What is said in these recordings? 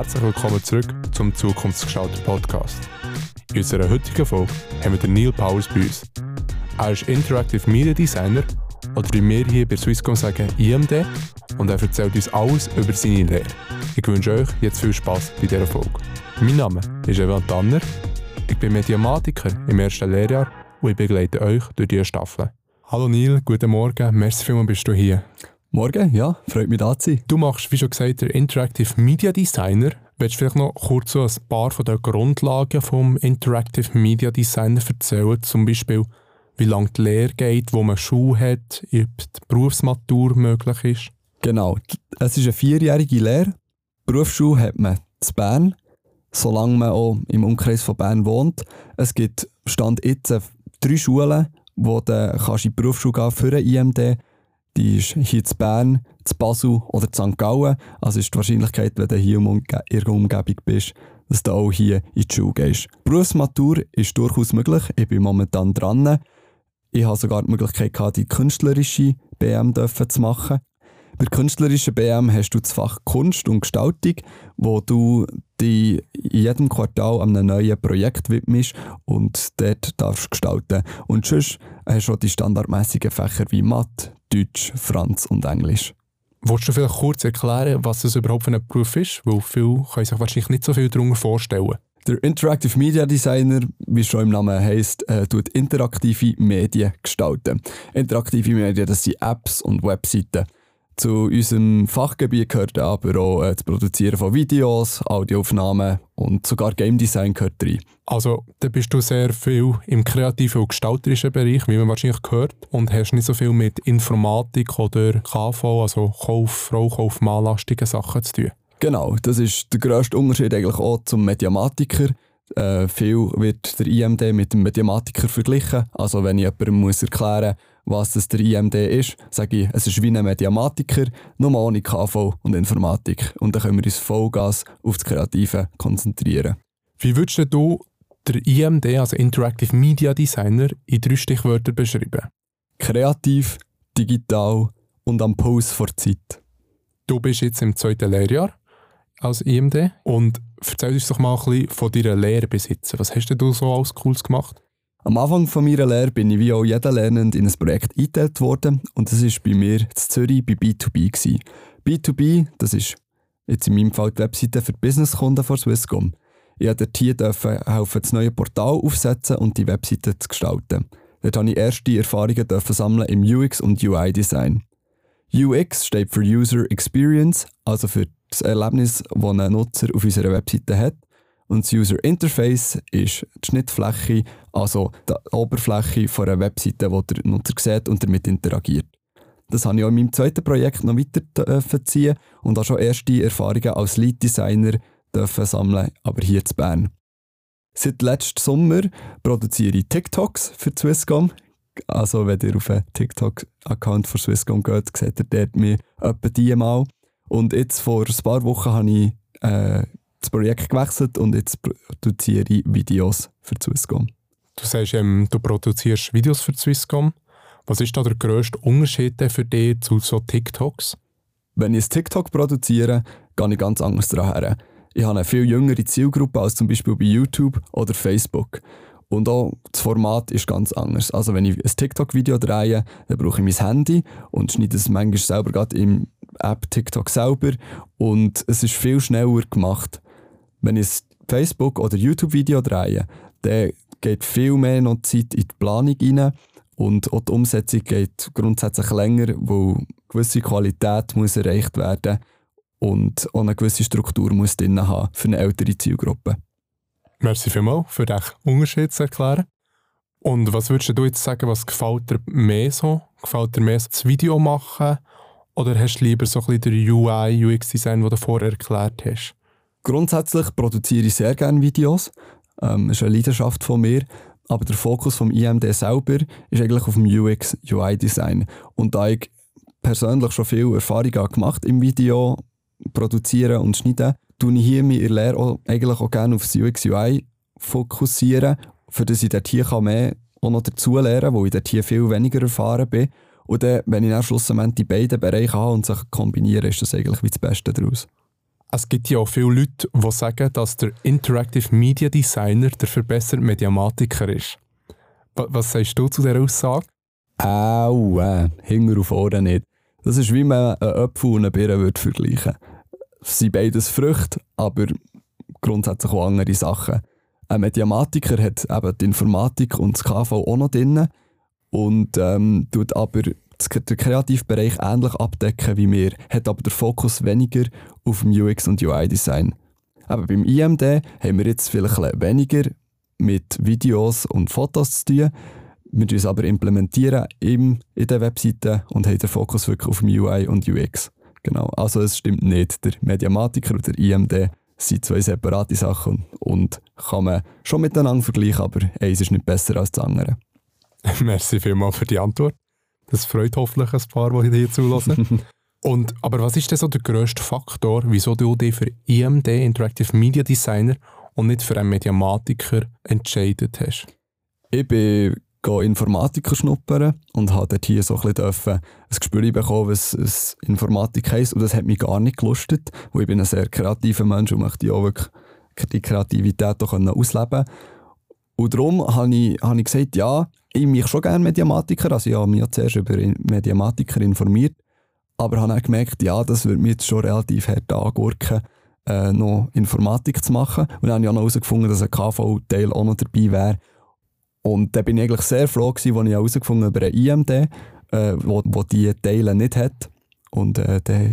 herzlich willkommen zurück zum Zukunftsgestalter Podcast. In unserer heutigen Folge haben wir den Neil Powers bei uns. Er ist Interactive Media Designer oder wie wir hier bei Swisscom sagen IMD und er erzählt uns alles über seine Lehre. Ich wünsche euch jetzt viel Spaß bei dieser Folge. Mein Name ist Evan Tanner, ich bin Mediamatiker im ersten Lehrjahr und ich begleite euch durch diese Staffel. Hallo Neil, guten Morgen, merci vielmals bist du hier. Morgen, ja, freut mich da zu sein. Du machst, wie schon gesagt, der Interactive Media Designer. Willst du vielleicht noch kurz so ein paar von den Grundlagen vom Interactive Media Designer erzählen? Zum Beispiel, wie lange die Lehre geht, wo man Schule hat, ob die Berufsmatur möglich ist? Genau, es ist eine vierjährige Lehre. Berufsschule hat man zu Bern, solange man auch im Umkreis von Bern wohnt. Es gibt Stand jetzt drei Schulen, wo du kannst in die Berufsschule gehen für ein IMD die ist hier zu Bern, zu Basel oder zu St. Gallen. Also ist die Wahrscheinlichkeit, wenn du hier in ihrer Umgebung bist, dass du auch hier in die Schule gehst. Berufsmatur ist durchaus möglich. Ich bin momentan dran. Ich habe sogar die Möglichkeit gehabt, die künstlerische BM zu machen. Bei der künstlerischen BM hast du das Fach Kunst und Gestaltung, wo du dich in jedem Quartal einem neuen Projekt widmest und dort darfst gestalten. Und sonst hast du auch die standardmäßigen Fächer wie Mathe, Deutsch, Franz und Englisch. Wolltest du vielleicht kurz erklären, was das überhaupt für ein Beruf ist? Weil viele können sich wahrscheinlich nicht so viel darunter vorstellen. Der Interactive Media Designer, wie schon im Namen heisst, äh, tut interaktive Medien gestalten. Interaktive Medien, das sind Apps und Webseiten. Zu unserem Fachgebiet gehört aber auch äh, das Produzieren von Videos, Audioaufnahmen und sogar Game Design gehört rein. Also, da bist du sehr viel im kreativen und gestalterischen Bereich, wie man wahrscheinlich gehört, und hast nicht so viel mit Informatik oder KV, also Kauf, Fraukauf, mallastige Sachen zu tun. Genau, das ist der grösste Unterschied eigentlich auch zum Mediamatiker. Äh, viel wird der IMD mit dem Mediamatiker verglichen. Also wenn ich jemandem muss erklären was das der IMD ist, sage ich, es ist wie ein Mediamatiker, nur ohne KV und Informatik. Und dann können wir uns Vollgas auf das Kreative konzentrieren. Wie würdest du der IMD, also Interactive Media Designer, in drei Stichwörtern beschreiben? Kreativ, digital und am Puls vor Zeit. Du bist jetzt im zweiten Lehrjahr als IMD und erzähl uns doch mal ein bisschen von deiner Lehre besitzen. Was hast du so alles Cooles gemacht? Am Anfang von meiner Lehre bin ich wie auch jeder Lernende in ein Projekt eingeteilt worden und das war bei mir in Zürich bei B2B. Gewesen. B2B, das ist jetzt in meinem Fall die Webseite für Businesskunden von Swisscom. Ich durfte hier helfen, das neue Portal aufsetzen und die Webseite zu gestalten. Dort durfte ich erste Erfahrungen sammeln im UX- und UI-Design. UX steht für User Experience, also für das Erlebnis, das ein Nutzer auf unserer Webseite hat. Und das User Interface ist die Schnittfläche, also die Oberfläche von einer Webseite, die der Nutzer sieht und damit interagiert. Das habe ich auch in meinem zweiten Projekt noch weiter ziehen und auch schon erste Erfahrungen als Lead Designer sammeln, aber hier zu Bern. Seit letztem Sommer produziere ich TikToks für Swisscom. Also wenn ihr auf den TikTok-Account von Swisscom geht, seht ihr dort mir etwa die mal. Und jetzt vor ein paar Wochen habe ich äh, das Projekt gewechselt und jetzt produziere ich Videos für Swisscom. Du sagst, ähm, du produzierst Videos für Swisscom. Was ist da der grösste Unterschied für dich zu so TikToks? Wenn ich ein TikTok produziere, gehe ich ganz anders daran. Ich habe eine viel jüngere Zielgruppe als zum Beispiel bei YouTube oder Facebook. Und auch das Format ist ganz anders. Also wenn ich ein TikTok-Video drehe, dann brauche ich mein Handy und schneide es manchmal selber gerade im App TikTok selber und es ist viel schneller gemacht. Wenn ich ein Facebook- oder YouTube-Video drehe, dann geht viel mehr noch Zeit in die Planung rein und auch die Umsetzung geht grundsätzlich länger, weil eine gewisse Qualität muss erreicht werden und auch eine gewisse Struktur muss drin haben für eine ältere Zielgruppe. Merci vielmals für den Unterschied zu erklären. Und was würdest du jetzt sagen, was gefällt dir mehr so? Gefällt dir mehr das Video machen oder hast du lieber so ein bisschen den UI, UX-Design, das du vorher erklärt hast? Grundsätzlich produziere ich sehr gerne Videos. Ähm, das ist eine Leidenschaft von mir. Aber der Fokus vom IMD selber ist eigentlich auf dem UX, UI-Design. Und da ich persönlich schon viel Erfahrung gemacht im Video produzieren und schneiden, tue ich hier in Lehre auch, eigentlich auch gerne auf das UX, UI fokussieren, für das ich dort hier mehr auch noch dazu lernen kann, weil ich dort hier viel weniger erfahren bin. Und dann, wenn ich dann schlussendlich die beiden Bereiche habe und sich kombiniere, ist das eigentlich wie das Beste daraus. Es gibt ja auch viele Leute, die sagen, dass der Interactive Media Designer der verbesserte Mediamatiker ist. Was sagst du zu dieser Aussage? Au, äh, Hinger auf Ohren nicht. Das ist wie man einen Apfel und eine Birne würde vergleichen Es sind beides Früchte, aber grundsätzlich auch andere Sachen. Ein Mediamatiker hat eben die Informatik und das KV auch noch drin und ähm, tut aber den Kreativbereich ähnlich abdecken wie wir, hat aber den Fokus weniger auf dem UX und UI-Design. Aber beim IMD haben wir jetzt vielleicht weniger mit Videos und Fotos zu tun. Wir tun es aber implementieren in der Webseite und haben den Fokus wirklich auf dem UI und UX. Genau. Also es stimmt nicht. Der Mediamatiker und der IMD sind zwei separate Sachen und kann man schon miteinander vergleichen, aber eins ist nicht besser als das andere. Merci vielmals für die Antwort. Das freut hoffentlich ein paar, die hier zulassen. Und, aber was ist denn so der grösste Faktor, wieso du dich für IMD, Interactive Media Designer, und nicht für einen Mediamatiker entscheidet hast? Ich bin Informatiker schnuppern und habe dort hier so ein bisschen ein Gespür bekommen, was, was Informatik heisst. Und das hat mich gar nicht gelustet, weil ich bin ein sehr kreativer Mensch und möchte auch wirklich die Kreativität auch ausleben Und darum habe ich, habe ich gesagt, ja, ich mich schon gerne Mediamatiker, also ich habe mich zuerst über Mediamatiker informiert, aber habe auch gemerkt, ja, das würde mir jetzt schon relativ hart angurken, äh, noch Informatik zu machen. Und dann habe ich auch noch herausgefunden, dass ein KV-Teil auch noch dabei wäre. Und da bin ich eigentlich sehr froh gewesen, als ich herausgefunden habe über ein IMD, äh, wo, wo die Teile nicht hat. Und äh, da war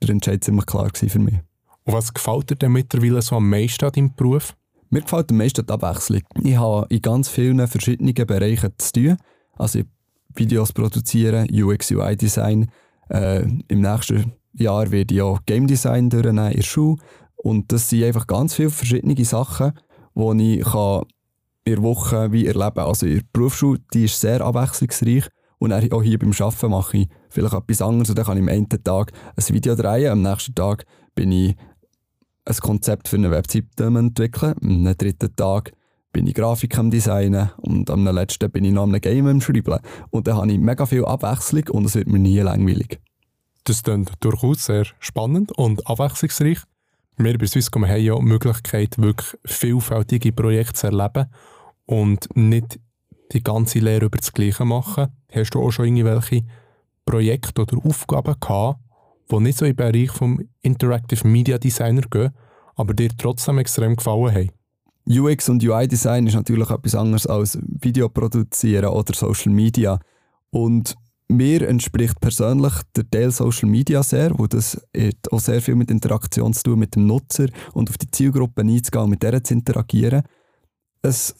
der Entscheid ziemlich klar für mich. Und was gefällt dir denn mittlerweile so am meisten an deinem Beruf? Mir gefällt am meisten die Abwechslung. Ich habe in ganz vielen verschiedenen Bereichen zu tun. Also Videos produzieren, UX, UI-Design. Äh, Im nächsten Jahr werde ich auch Game Design durchnehmen in der Schule. Und das sind einfach ganz viele verschiedene Sachen, die ich kann in der Woche wie erleben. Also in der Berufsschule, die ist sehr abwechslungsreich und auch hier beim Arbeiten mache ich vielleicht etwas anderes und dann kann ich am einen Tag ein Video drehen, am nächsten Tag bin ich ein Konzept für eine Webseite entwickeln, am dritten Tag bin ich Grafik am Designen und am letzten bin ich noch am Game am Schreiben. Und dann habe ich mega viel Abwechslung und es wird mir nie langweilig. Das klingt durchaus sehr spannend und abwechslungsreich. Wir bei Swisscom haben ja die Möglichkeit, wirklich vielfältige Projekte zu erleben und nicht die ganze Lehre über das Gleiche machen. Hast du auch schon irgendwelche Projekte oder Aufgaben gehabt, die nicht so im Bereich vom Interactive Media Designer gehen, aber dir trotzdem extrem gefallen haben? UX und UI-Design ist natürlich etwas anderes als Video produzieren oder Social Media. Und mir entspricht persönlich der Teil Social Media sehr, wo das auch sehr viel mit Interaktion zu tun mit dem Nutzer und auf die Zielgruppe einzugehen und mit der zu interagieren. Es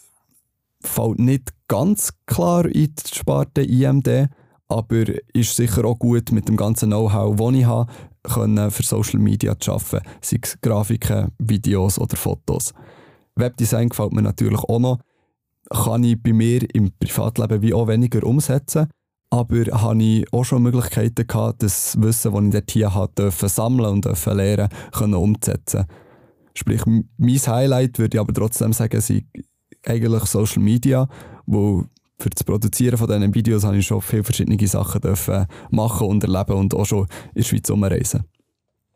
fällt nicht ganz klar in die Sparte IMD, aber ist sicher auch gut mit dem ganzen Know-how, das ich habe, können für Social Media zu arbeiten, sei es Grafiken, Videos oder Fotos. Webdesign gefällt mir natürlich auch noch. Kann ich bei mir im Privatleben wie auch weniger umsetzen, aber habe ich auch schon Möglichkeiten gehabt, das Wissen, das ich dort hier hatte, sammeln und lernen können umzusetzen. Sprich, mein Highlight würde ich aber trotzdem sagen, sind eigentlich Social Media, wo für das Produzieren von diesen Videos habe ich schon viele verschiedene Sachen dürfen machen und erleben und auch schon in der Schweiz umreisen.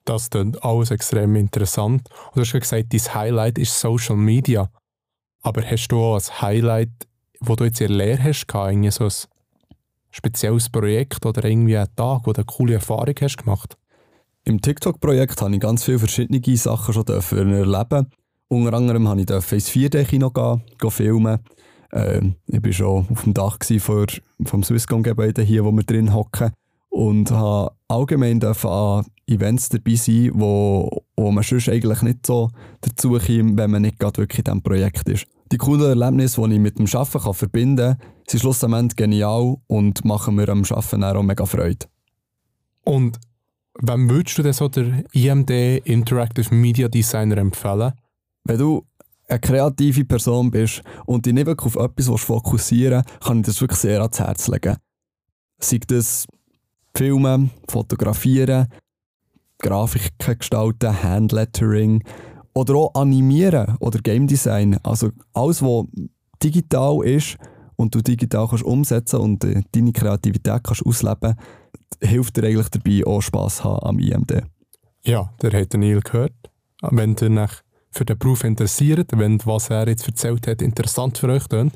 Das klingt alles extrem interessant. Und du hast gesagt, dein Highlight ist Social Media. Aber hast du auch ein Highlight, wo du jetzt in der Lehre hast, irgendwie so ein spezielles Projekt oder irgendwie einen Tag, wo du eine coole Erfahrung hast gemacht? Im TikTok-Projekt habe ich ganz viele verschiedene Sachen schon erleben unter anderem habe ich ins 4D-Kino gehen, gehen filmen. Äh, ich war schon auf dem Dach vor, vom Swisscom-Gebäude hier, wo wir drin hocken. Und habe allgemein an Events dabei sein, wo, wo man sonst eigentlich nicht so dazu kommt, wenn man nicht gerade wirklich in diesem Projekt ist. Die coolen Erlebnisse, die ich mit dem Arbeiten kann verbinden kann, sind schlussendlich genial und machen mir am Arbeiten auch mega Freude. Und wem würdest du denn so der IMD Interactive Media Designer empfehlen? wenn du eine kreative Person bist und dich nicht wirklich auf etwas fokussieren willst, kann ich das wirklich sehr ans Herz legen. Sei das Filmen, Fotografieren, Grafiken gestalten, Handlettering oder auch Animieren oder Game Design. Also alles, was digital ist und du digital kannst umsetzen und äh, deine Kreativität kannst ausleben, hilft dir eigentlich dabei, auch Spass haben am IMD. Ja, der hat Neil gehört. Wenn ihr nach für den Beruf interessiert, wenn was er jetzt erzählt hat interessant für euch klingt,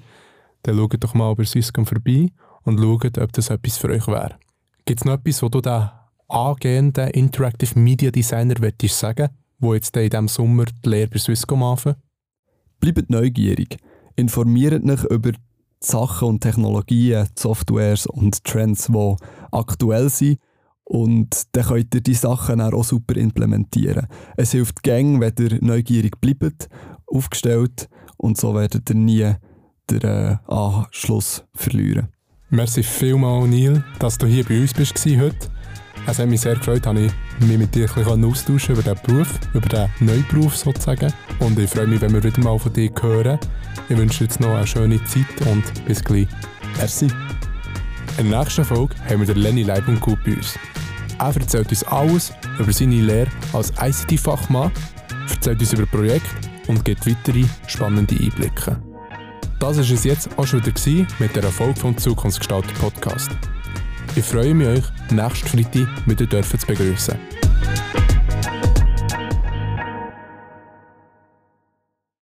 dann schaut doch mal bei Swisscom vorbei und schaut, ob das etwas für euch wäre. Gibt es noch etwas, wo du den angehenden Interactive Media Designer möchtest sagen, wo jetzt in diesem Sommer die Lehre bei Swisscom anfangen? Bleibt neugierig. Informiert euch über die Sachen und Technologien, Softwares und Trends, die aktuell sind. Und dann könnt ihr die Sachen auch super implementieren. Es hilft gang, wenn ihr neugierig bleibt, aufgestellt und so werdet ihr nie den äh, Anschluss verlieren. Merci vielmals, Neil, dass du hier bei uns bist heute. Es hat mich sehr gefreut, dass ich mich mit dir ein austauschen über diesen Beruf, über den Neuberuf sozusagen. Und ich freue mich, wenn wir wieder mal von dir hören. Ich wünsche dir jetzt noch eine schöne Zeit und bis gleich. Merci. In der nächsten Folge haben wir den Lenny Leibundgut bei uns. Er erzählt uns alles über seine Lehre als ICT-Fachmann, erzählt uns über Projekte und gibt weitere spannende Einblicke. Das war es jetzt auch schon wieder mit der Erfolg vom Zukunftsgestalter Podcast. Ich freue mich, euch nächsten Freitag wieder zu begrüßen.